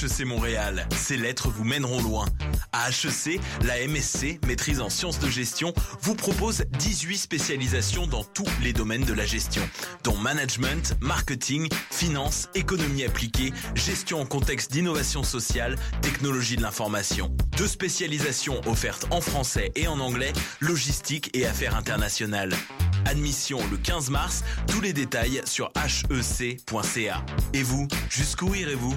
HEC Montréal, ces lettres vous mèneront loin. À HEC, la MSC, maîtrise en sciences de gestion, vous propose 18 spécialisations dans tous les domaines de la gestion, dont management, marketing, finance, économie appliquée, gestion en contexte d'innovation sociale, technologie de l'information. Deux spécialisations offertes en français et en anglais, logistique et affaires internationales. Admission le 15 mars, tous les détails sur hec.ca. Et vous, jusqu'où irez-vous?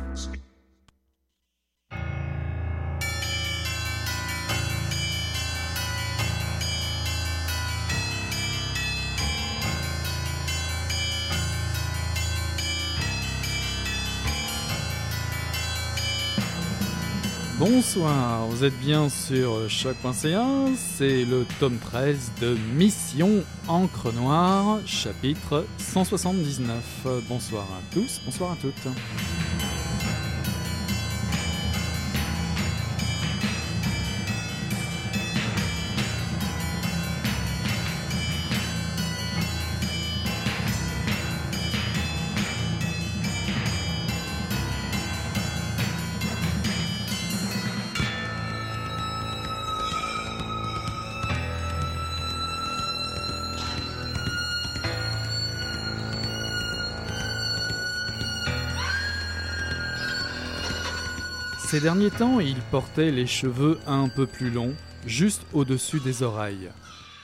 Bonsoir, vous êtes bien sur choc.ca, c'est le tome 13 de Mission Encre Noire, chapitre 179. Bonsoir à tous, bonsoir à toutes. Ces derniers temps, il portait les cheveux un peu plus longs, juste au-dessus des oreilles.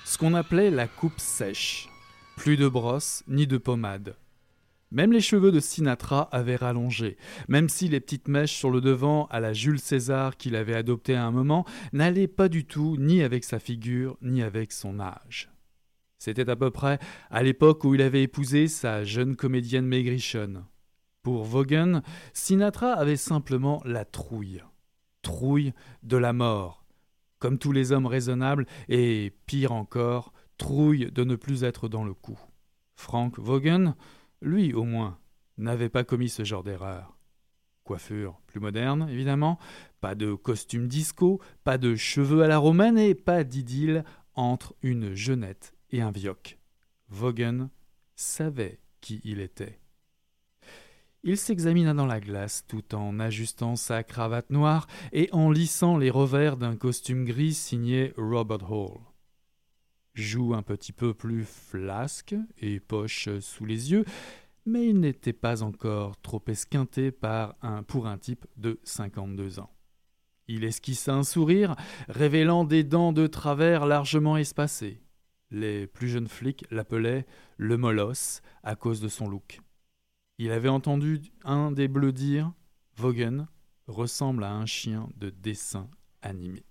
Ce qu'on appelait la coupe sèche. Plus de brosse ni de pommade. Même les cheveux de Sinatra avaient rallongé, même si les petites mèches sur le devant à la Jules César qu'il avait adopté à un moment n'allaient pas du tout ni avec sa figure ni avec son âge. C'était à peu près à l'époque où il avait épousé sa jeune comédienne maigrichonne. Pour Vaughan, Sinatra avait simplement la trouille. Trouille de la mort. Comme tous les hommes raisonnables, et pire encore, trouille de ne plus être dans le coup. Frank Vaughan, lui au moins, n'avait pas commis ce genre d'erreur. Coiffure plus moderne, évidemment, pas de costume disco, pas de cheveux à la romaine et pas d'idylle entre une jeunette et un vioc. Vaughan savait qui il était. Il s'examina dans la glace tout en ajustant sa cravate noire et en lissant les revers d'un costume gris signé Robert Hall. Joue un petit peu plus flasque et poche sous les yeux, mais il n'était pas encore trop esquinté par un, pour un type de 52 ans. Il esquissa un sourire, révélant des dents de travers largement espacées. Les plus jeunes flics l'appelaient le molosse à cause de son look. Il avait entendu un des bleus dire Vaughan ressemble à un chien de dessin animé.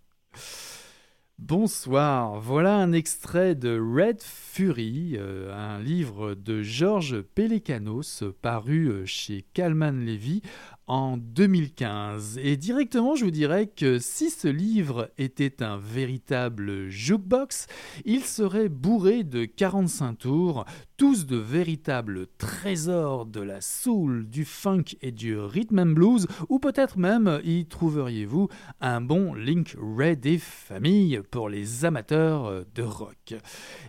Bonsoir, voilà un extrait de Red Fury, euh, un livre de Georges Pelekanos paru euh, chez Kalman Levy en 2015. Et directement, je vous dirais que si ce livre était un véritable jukebox, il serait bourré de 45 tours, tous de véritables trésors de la soul, du funk et du rhythm and blues, ou peut-être même y trouveriez-vous un bon Link Ray des familles pour les amateurs de rock.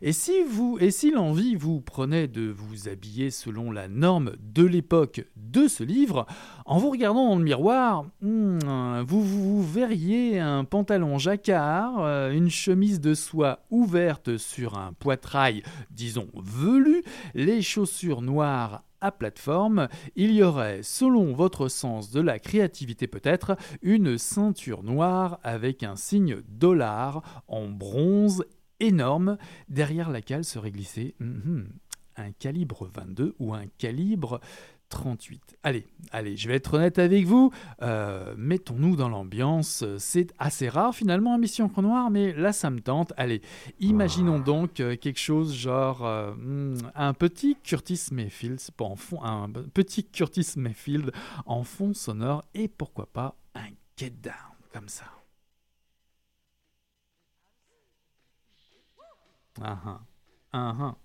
Et si vous et si l'envie vous prenait de vous habiller selon la norme de l'époque de ce livre, en vous regardant dans le miroir, hmm, vous, verriez un pantalon jacquard, euh, une chemise de soie ouverte sur un poitrail, disons velu, les chaussures noires à plateforme, il y aurait, selon votre sens de la créativité peut-être, une ceinture noire avec un signe dollar en bronze énorme, derrière laquelle serait glissé hmm, un calibre 22 ou un calibre 38. Allez, allez, je vais être honnête avec vous. Euh, mettons-nous dans l'ambiance. C'est assez rare finalement un Mission Encre Noire, mais là ça me tente. Allez, imaginons donc euh, quelque chose genre euh, hmm, un petit Curtis Mayfield, en fond, un petit Curtis Mayfield en fond sonore et pourquoi pas un Get Down comme ça. Ah ah, ah ah.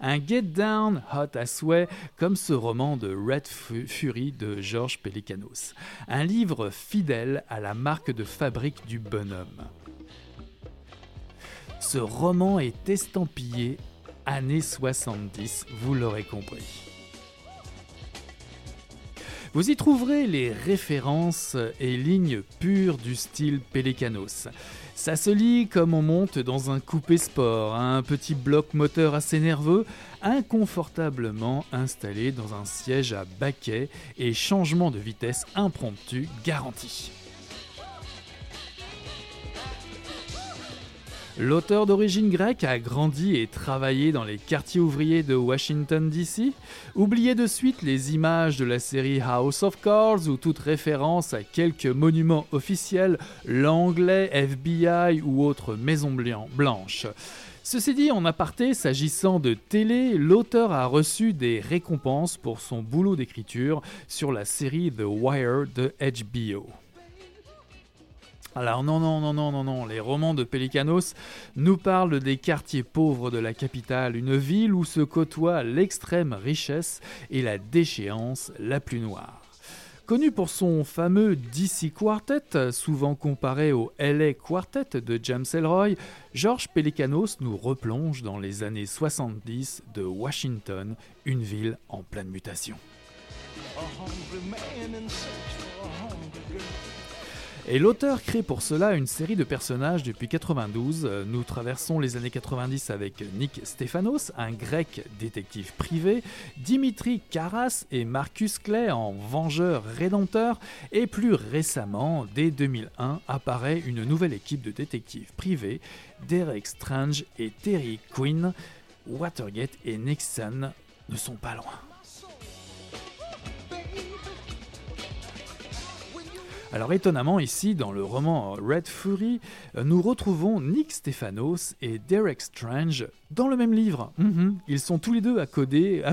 Un Get Down Hot à souhait, comme ce roman de Red Fury de Georges Pelicanos. Un livre fidèle à la marque de fabrique du bonhomme. Ce roman est estampillé années 70, vous l'aurez compris. Vous y trouverez les références et lignes pures du style Pelicanos. Ça se lit comme on monte dans un coupé sport, un petit bloc moteur assez nerveux, inconfortablement installé dans un siège à baquet et changement de vitesse impromptu garanti. L'auteur d'origine grecque a grandi et travaillé dans les quartiers ouvriers de Washington DC. Oubliez de suite les images de la série House of Cards ou toute référence à quelques monuments officiels, l'anglais, FBI ou autre maison blanche. Ceci dit, en aparté, s'agissant de télé, l'auteur a reçu des récompenses pour son boulot d'écriture sur la série The Wire de HBO. Alors non, non, non, non, non, non, les romans de Pelicanos nous parlent des quartiers pauvres de la capitale, une ville où se côtoient l'extrême richesse et la déchéance la plus noire. Connu pour son fameux DC Quartet, souvent comparé au LA Quartet de James Elroy, George Pelicanos nous replonge dans les années 70 de Washington, une ville en pleine mutation. Et l'auteur crée pour cela une série de personnages depuis 92. Nous traversons les années 90 avec Nick Stephanos, un grec détective privé, Dimitri Karas et Marcus Clay en vengeur rédempteur, et plus récemment, dès 2001, apparaît une nouvelle équipe de détectives privés, Derek Strange et Terry Quinn. Watergate et Nixon ne sont pas loin. Alors étonnamment ici, dans le roman Red Fury, nous retrouvons Nick Stephanos et Derek Strange dans le même livre. Mhm. Ils sont tous les deux accoudés,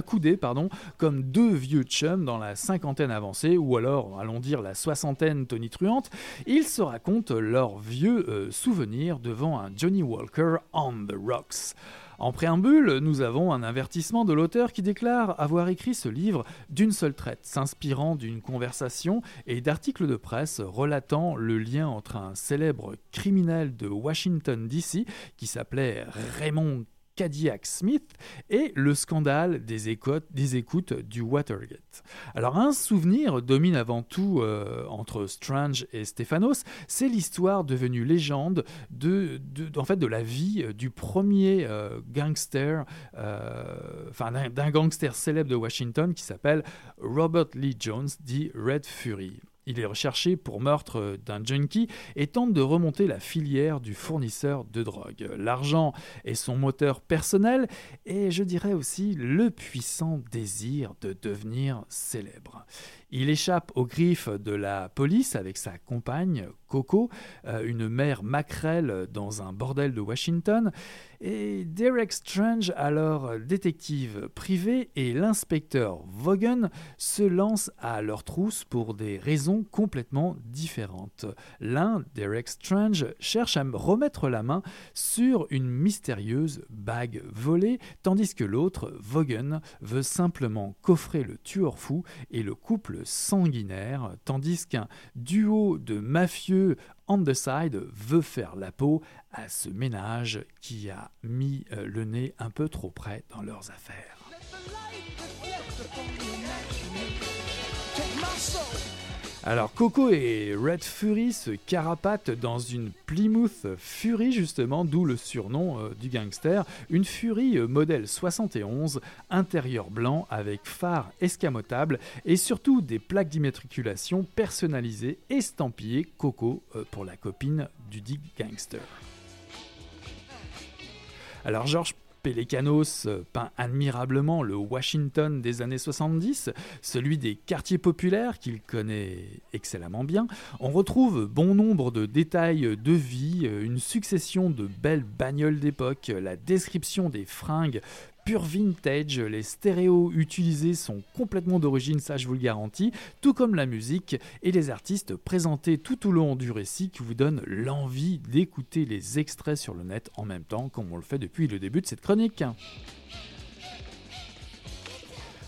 comme deux vieux chums dans la cinquantaine avancée, ou alors, allons dire, la soixantaine tonitruante. Ils se racontent leurs vieux euh, souvenirs devant un Johnny Walker on the rocks. En préambule, nous avons un avertissement de l'auteur qui déclare avoir écrit ce livre d'une seule traite, s'inspirant d'une conversation et d'articles de presse relatant le lien entre un célèbre criminel de Washington DC qui s'appelait Raymond Cadillac Smith et le scandale des, écoutes, du Watergate. Alors un souvenir domine avant tout euh, entre Strange et Stephanos, c'est l'histoire devenue légende de, en fait, de la vie du premier euh, gangster, euh, enfin d'un gangster célèbre de Washington qui s'appelle Robert Lee Jones, dit Red Fury. Il est recherché pour meurtre d'un junkie et tente de remonter la filière du fournisseur de drogue. L'argent est son moteur personnel et je dirais aussi le puissant désir de devenir célèbre. Il échappe aux griffes de la police avec sa compagne, Coco, euh, une mère maquerelle dans un bordel de Washington, et Derek Strange, alors détective privé, et l'inspecteur Vaughan se lancent à leur trousse pour des raisons complètement différentes. L'un, Derek Strange, cherche à remettre la main sur une mystérieuse bague volée, tandis que l'autre, Vaughan, veut simplement coffrer le tueur fou et le couple sanguinaire, tandis qu'un duo de mafieux side veut faire la peau à ce ménage qui a mis euh, le nez un peu trop près dans leurs affaires. Alors Coco et Red Fury se carapatent dans une Plymouth Fury justement, d'où le surnom euh, du gangster, une Fury euh, modèle 71, intérieur blanc avec phare escamotable et surtout des plaques d'immatriculation personnalisées estampillées Coco euh, pour la copine du dit gangster. Alors George Pelecanos peint admirablement le Washington des années 70, celui des quartiers populaires qu'il connaît excellemment bien. On retrouve bon nombre de détails de vie, une succession de belles bagnoles d'époque, la description des fringues pur vintage, les stéréos utilisés sont complètement d'origine, ça je vous le garantis, tout comme la musique et les artistes présentés tout au long du récit qui vous donnent l'envie d'écouter les extraits sur le net en même temps, comme on le fait depuis le début de cette chronique.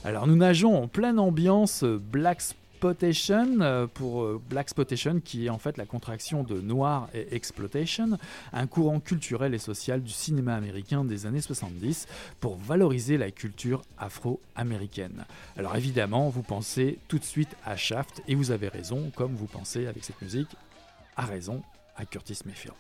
Alors nous nageons en pleine ambiance Black Spotation euh, pour euh, Black Spotation qui est en fait la contraction de noir et exploitation, un courant culturel et social du cinéma américain des années 70 pour valoriser la culture afro-américaine. Alors évidemment, vous pensez tout de suite à Shaft et vous avez raison, comme vous pensez avec cette musique, à raison à Curtis Mayfield.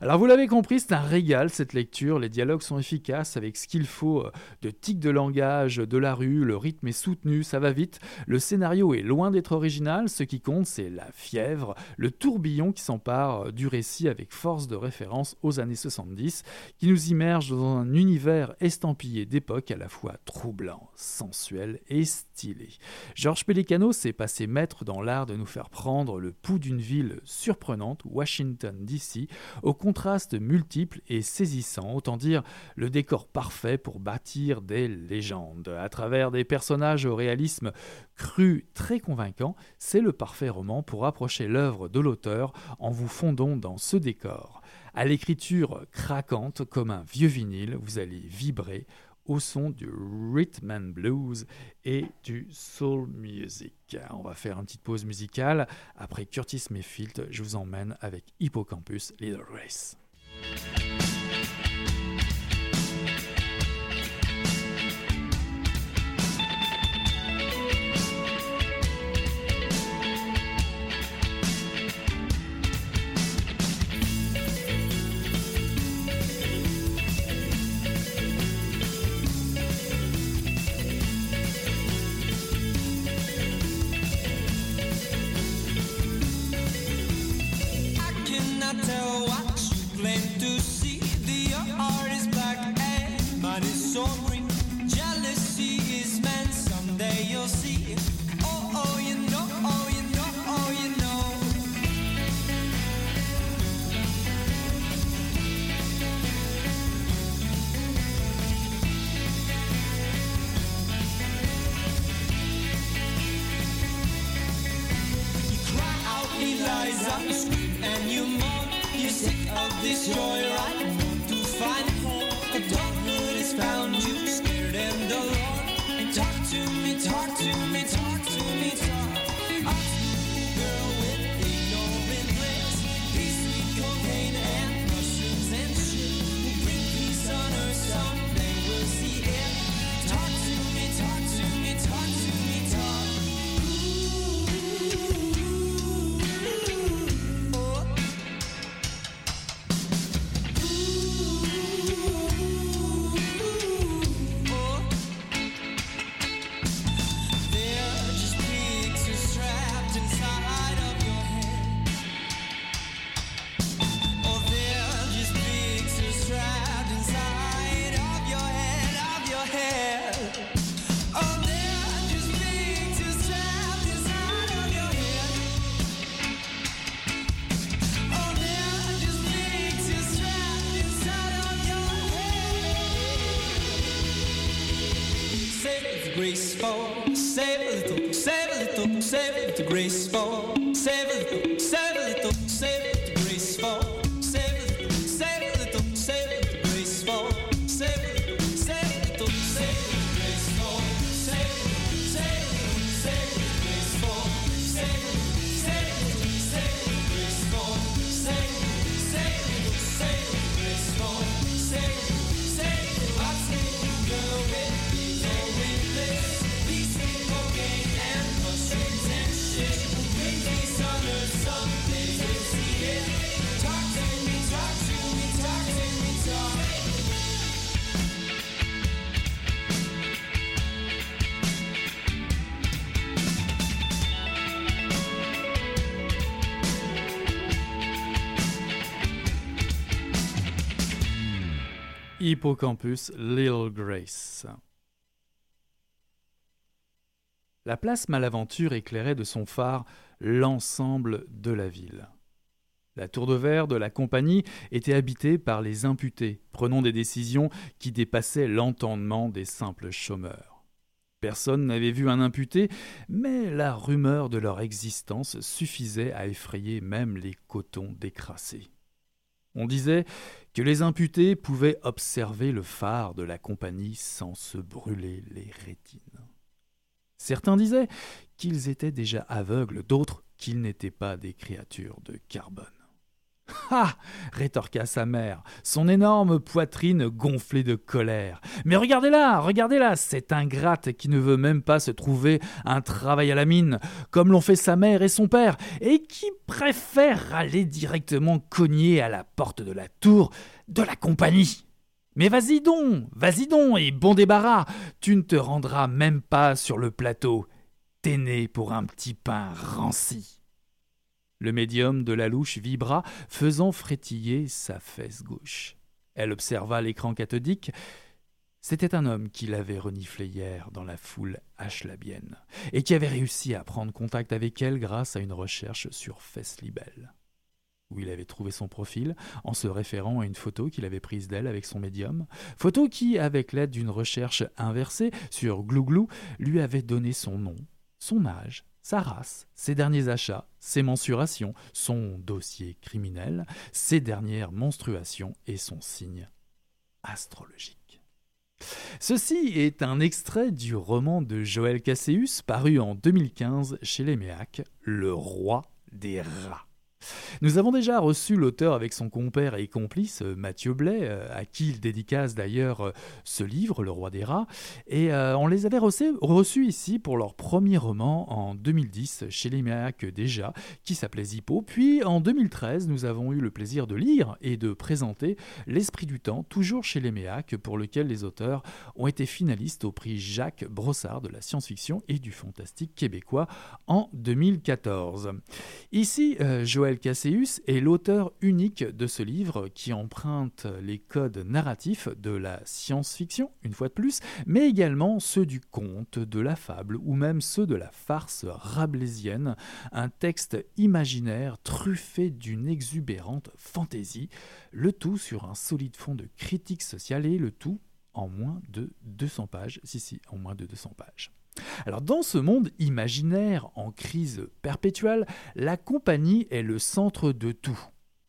Alors vous l'avez compris, c'est un régal cette lecture, les dialogues sont efficaces avec ce qu'il faut euh, de tics de langage, de la rue, le rythme est soutenu, ça va vite, le scénario est loin d'être original, ce qui compte c'est la fièvre, le tourbillon qui s'empare euh, du récit avec force de référence aux années 70, qui nous immerge dans un univers estampillé d'époque à la fois troublant, sensuel et stylé. Georges Pelicano s'est passé maître dans l'art de nous faire prendre le pouls d'une ville surprenante, Washington DC, au contraste multiple et saisissant, autant dire le décor parfait pour bâtir des légendes. À travers des personnages au réalisme cru très convaincant, c'est le parfait roman pour approcher l'œuvre de l'auteur en vous fondant dans ce décor. À l'écriture craquante comme un vieux vinyle, vous allez vibrer au son du rhythm and blues et du soul music. On va faire une petite pause musicale. Après Curtis Mayfield, je vous emmène avec Hippocampus Little Race. on Hippocampus Little Grace. La place Malaventure éclairait de son phare l'ensemble de la ville. La tour de verre de la compagnie était habitée par les imputés, prenant des décisions qui dépassaient l'entendement des simples chômeurs. Personne n'avait vu un imputé, mais la rumeur de leur existence suffisait à effrayer même les cotons décrassés. On disait que les imputés pouvaient observer le phare de la compagnie sans se brûler les rétines. Certains disaient qu'ils étaient déjà aveugles, d'autres qu'ils n'étaient pas des créatures de carbone. Ah rétorqua sa mère, son énorme poitrine gonflée de colère. Mais regardez-la, regardez-la, cette ingrate qui ne veut même pas se trouver un travail à la mine, comme l'ont fait sa mère et son père, et qui préfère aller directement cogner à la porte de la tour de la compagnie. Mais vas-y donc, vas-y donc, et bon débarras, tu ne te rendras même pas sur le plateau. T'es pour un petit pain ranci. Le médium de la louche vibra, faisant frétiller sa fesse gauche. Elle observa l'écran cathodique. C'était un homme qui l'avait reniflé hier dans la foule ashlabienne, et qui avait réussi à prendre contact avec elle grâce à une recherche sur Fesslibel, où il avait trouvé son profil en se référant à une photo qu'il avait prise d'elle avec son médium, photo qui, avec l'aide d'une recherche inversée sur Glouglou, lui avait donné son nom, son âge, sa race, ses derniers achats, ses mensurations, son dossier criminel, ses dernières menstruations et son signe astrologique. Ceci est un extrait du roman de Joël Casséus paru en 2015 chez les Méac, Le roi des rats. Nous avons déjà reçu l'auteur avec son compère et complice euh, Mathieu Blais, euh, à qui il dédicace d'ailleurs euh, ce livre, Le Roi des Rats, et on les avait reçus, ici pour leur premier roman en 2010 chez les Méac déjà, qui s'appelait Zippo. Puis en 2013, nous avons eu le plaisir de lire et de présenter L'Esprit du Temps, toujours chez les Méac, pour lequel les auteurs ont été finalistes au prix Jacques Brossard de la science-fiction et du fantastique québécois en 2014. Ici, Joël Casséus est l'auteur unique de ce livre qui emprunte les codes narratifs de la science-fiction, une fois de plus, mais également ceux du conte, de la fable ou même ceux de la farce rabelaisienne, un texte imaginaire truffé d'une exubérante fantaisie, le tout sur un solide fond de critique sociale et le tout en moins de 200 pages. Si, si, en moins de 200 pages. Alors dans ce monde imaginaire en crise perpétuelle, la compagnie est le centre de tout,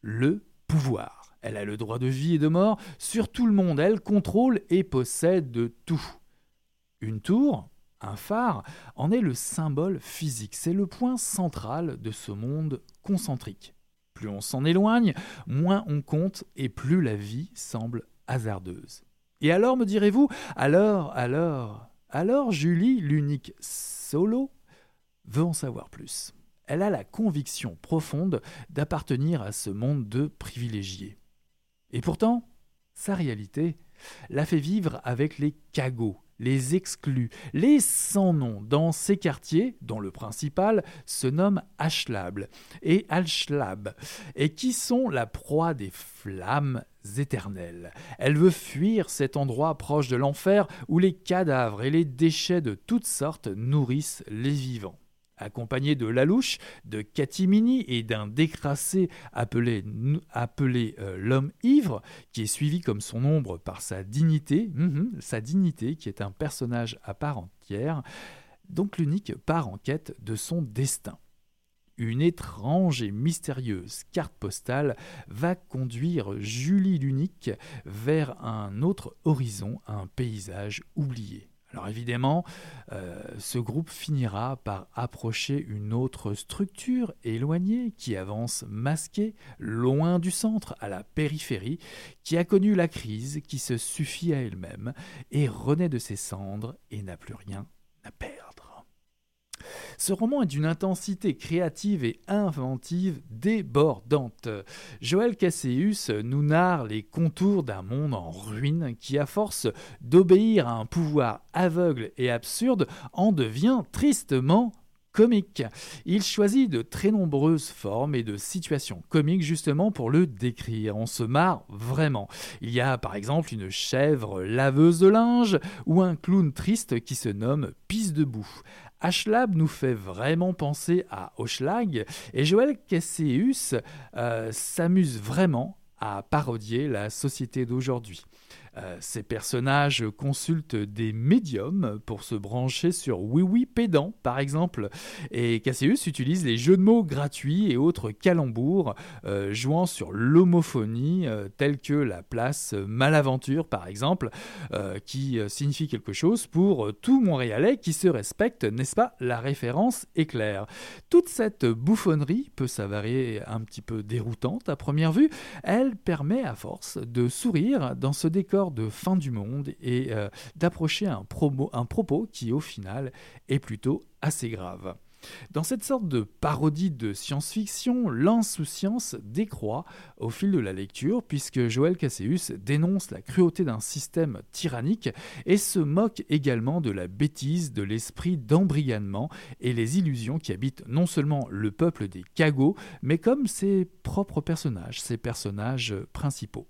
le pouvoir. Elle a le droit de vie et de mort sur tout le monde, elle contrôle et possède tout. Une tour, un phare, en est le symbole physique, c'est le point central de ce monde concentrique. Plus on s'en éloigne, moins on compte et plus la vie semble hasardeuse. Et alors, me direz-vous, alors, alors, alors Julie, l'unique solo, veut en savoir plus. Elle a la conviction profonde d'appartenir à ce monde de privilégiés. Et pourtant, sa réalité la fait vivre avec les cagots, les exclus, les sans-noms dans ces quartiers, dont le principal se nomme Ashlab et Alchlab, et qui sont la proie des flammes éternelles. Elle veut fuir cet endroit proche de l'enfer où les cadavres et les déchets de toutes sortes nourrissent les vivants. Accompagné de Lalouche, de Catimini et d'un décrassé appelé, euh, l'homme ivre, qui est suivi comme son ombre par sa dignité, mhm, sa dignité qui est un personnage à part entière, donc l'unique part en quête de son destin. Une étrange et mystérieuse carte postale va conduire Julie l'unique vers un autre horizon, un paysage oublié. Alors évidemment, euh, ce groupe finira par approcher une autre structure éloignée qui avance masquée, loin du centre, à la périphérie, qui a connu la crise, qui se suffit à elle-même, et renaît de ses cendres et n'a plus rien à perdre. Ce roman est d'une intensité créative et inventive débordante. Joël Casséus nous narre les contours d'un monde en ruine qui, à force d'obéir à un pouvoir aveugle et absurde, en devient tristement comique. Il choisit de très nombreuses formes et de situations comiques justement pour le décrire. On se marre vraiment. Il y a par exemple une chèvre laveuse de linge ou un clown triste qui se nomme Pisse debout. Ashlab nous fait vraiment penser à Oshlag et Joël Casséus euh, s'amuse vraiment à parodier la société d'aujourd'hui. Euh, ces personnages consultent des médiums pour se brancher sur Oui Oui Pédant, par exemple. Et Cassius utilise les jeux de mots gratuits et autres calembours, euh, jouant sur l'homophonie, euh, telle que la place Malaventure, par exemple, qui signifie quelque chose pour tout Montréalais qui se respecte, n'est-ce pas La référence est claire. Toute cette bouffonnerie peut s'avérer un petit peu déroutante à première vue. Elle permet à force de sourire dans ce décor de fin du monde et euh, d'approcher un, propos qui au final est plutôt assez grave. Dans cette sorte de parodie de science-fiction, l'insouciance décroît au fil de la lecture, puisque Joël Casséus dénonce la cruauté d'un système tyrannique et se moque également de la bêtise de l'esprit d'embrigadement et les illusions qui habitent non seulement le peuple des cagots, mais comme ses propres personnages, ses personnages principaux.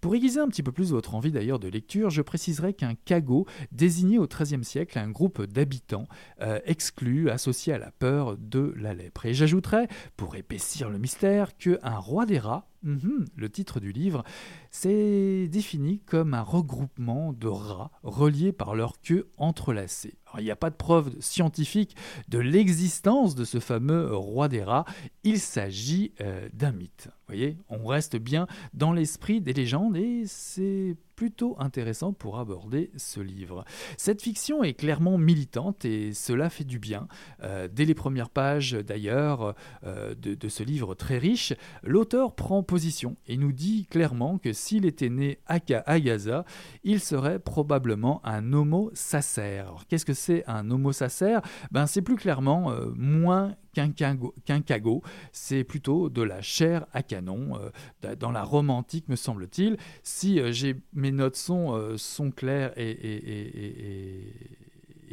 Pour aiguiser un petit peu plus votre envie d'ailleurs de lecture, je préciserai qu'un cagot désignait au XIIIe siècle un groupe d'habitants euh, exclus, associés à la peur de la lèpre. Et j'ajouterai, pour épaissir le mystère, qu'un roi des rats, mhm, le titre du livre, c'est défini comme un regroupement de rats reliés par leur queue entrelacée. il n'y a pas de preuve scientifique de l'existence de ce fameux roi des rats, il s'agit euh, d'un mythe. Vous voyez, on reste bien dans l'esprit des légendes et c'est plutôt intéressant pour aborder ce livre. Cette fiction est clairement militante et cela fait du bien. Euh, dès les premières pages d'ailleurs euh, de, ce livre très riche, l'auteur prend position et nous dit clairement que s'il était né à, Gaza, il serait probablement un homo sacer. Qu'est-ce que c'est un homo sacer ben, C'est plus clairement euh, moins qu'un cagot, c'est plutôt de la chair à canon, dans la romantique me semble-t-il. Si j'ai mes notes sont, euh, claires et,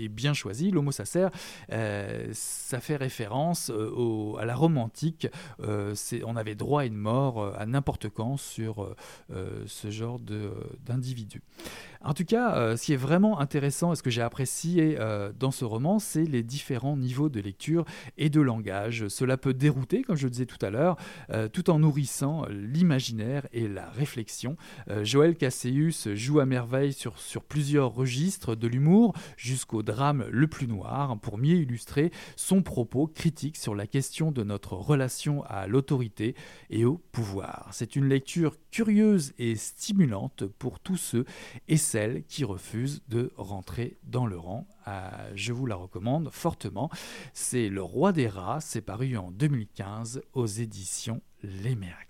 bien choisies. L'homo sacer, euh, ça fait référence euh, à la romantique. on avait droit à une mort à n'importe quand sur ce genre d'individu. En tout cas, euh, ce qui est vraiment intéressant et ce que j'ai apprécié euh, dans ce roman, c'est les différents niveaux de lecture et de langage. Cela peut dérouter, comme je le disais tout à l'heure, euh, tout en nourrissant l'imaginaire et la réflexion. Joël Casséus joue à merveille sur, sur plusieurs registres, de l'humour jusqu'au drame le plus noir, pour mieux illustrer son propos critique sur la question de notre relation à l'autorité et au pouvoir. C'est une lecture curieuse et stimulante pour tous ceux et celles qui refusent de rentrer dans le rang. Euh, je vous la recommande fortement. C'est Le Roi des Rats, c'est paru en 2015 aux éditions in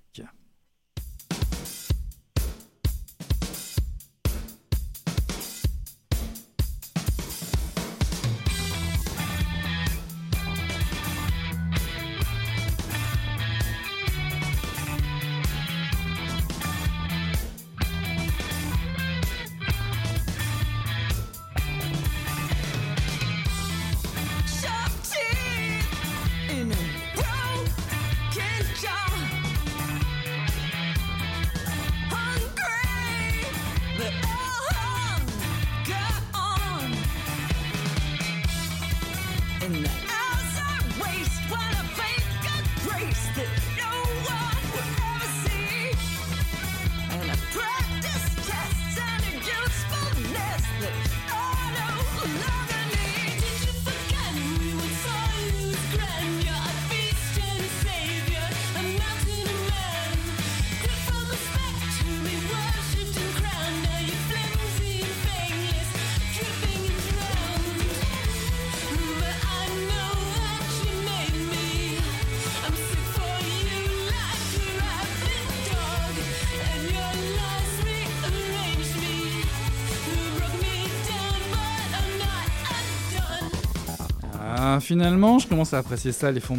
finalement, je commence à apprécier ça, les fonds,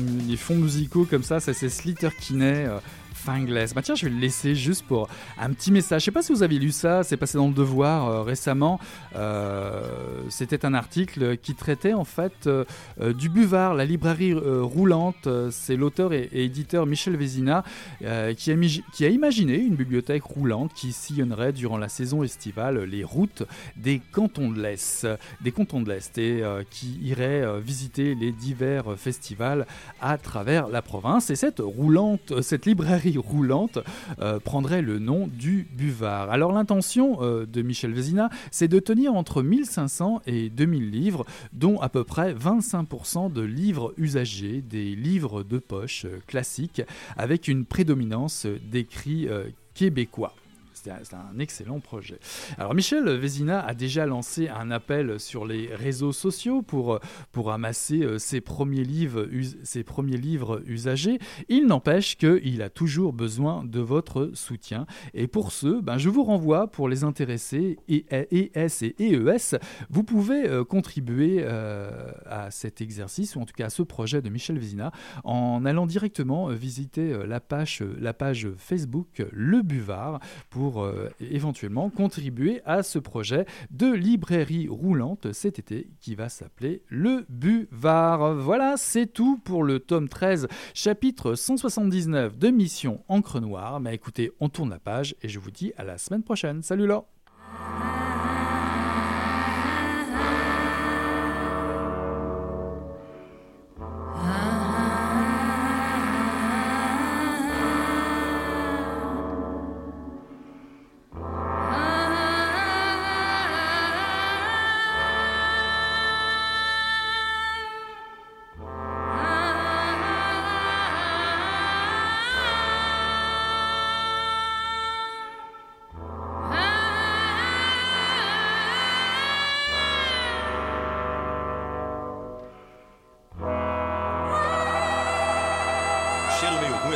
musicaux comme ça. Ça, c'est Slater Kinney. Fingless. Bah tiens, je vais le laisser juste pour un petit message. Je sais pas si vous avez lu ça, c'est passé dans le Devoir euh, récemment. Euh, C'était un article qui traitait en fait euh, du Buvard, la librairie roulante. C'est l'auteur et, éditeur Michel Vézina qui, a qui a imaginé une bibliothèque roulante qui sillonnerait durant la saison estivale les routes des cantons de l'Est, des cantons de l'Est et qui irait visiter les divers festivals à travers la province. Et cette roulante, cette librairie roulante euh, prendrait le nom du Buvard. Alors l'intention euh, de Michel Vézina, c'est de tenir entre 1500 et 2000 livres, dont à peu près 25% de livres usagés, des livres de poche euh, classiques, avec une prédominance d'écrits québécois. C'est un- excellent projet. Alors Michel Vézina a déjà lancé un appel sur les réseaux sociaux pour, euh, pour amasser euh, ses premiers livres, ses premiers livres usagés. Il n'empêche qu'il a toujours besoin de votre soutien. Et pour ce, ben, je vous renvoie pour les intéressés E, ES et EES. Vous pouvez euh, contribuer à cet exercice, ou en tout cas à ce projet de Michel Vézina, en allant directement visiter la page, la page Facebook Le Buvard pour euh, éventuellement contribuer à ce projet de librairie roulante cet été qui va s'appeler Le Buvard. Voilà, c'est tout pour le tome 13, chapitre 179 de Mission Encre Noire. Mais écoutez, on tourne la page et je vous dis à la semaine prochaine. Salut là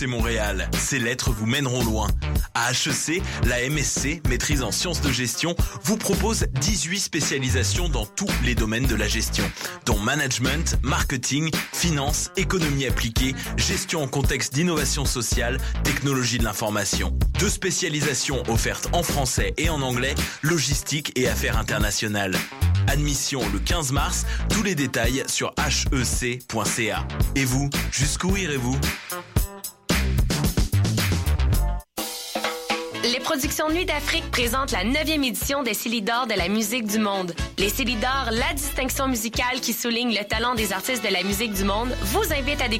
HEC Montréal, ces lettres vous mèneront loin. À HEC, la MSC, maîtrise en sciences de gestion, vous propose 18 spécialisations dans tous les domaines de la gestion, dont management, marketing, finance, économie appliquée, gestion en contexte d'innovation sociale, technologie de l'information. Deux spécialisations offertes en français et en anglais, logistique et affaires internationales. Admission le 15 mars, tous les détails sur hec.ca. Et vous, jusqu'où irez-vous? Productions Nuit d'Afrique présentent la 9e édition des Célidors de la musique du monde. Les Célidors, la distinction musicale qui souligne le talent des artistes de la musique du monde, vous invite à découvrir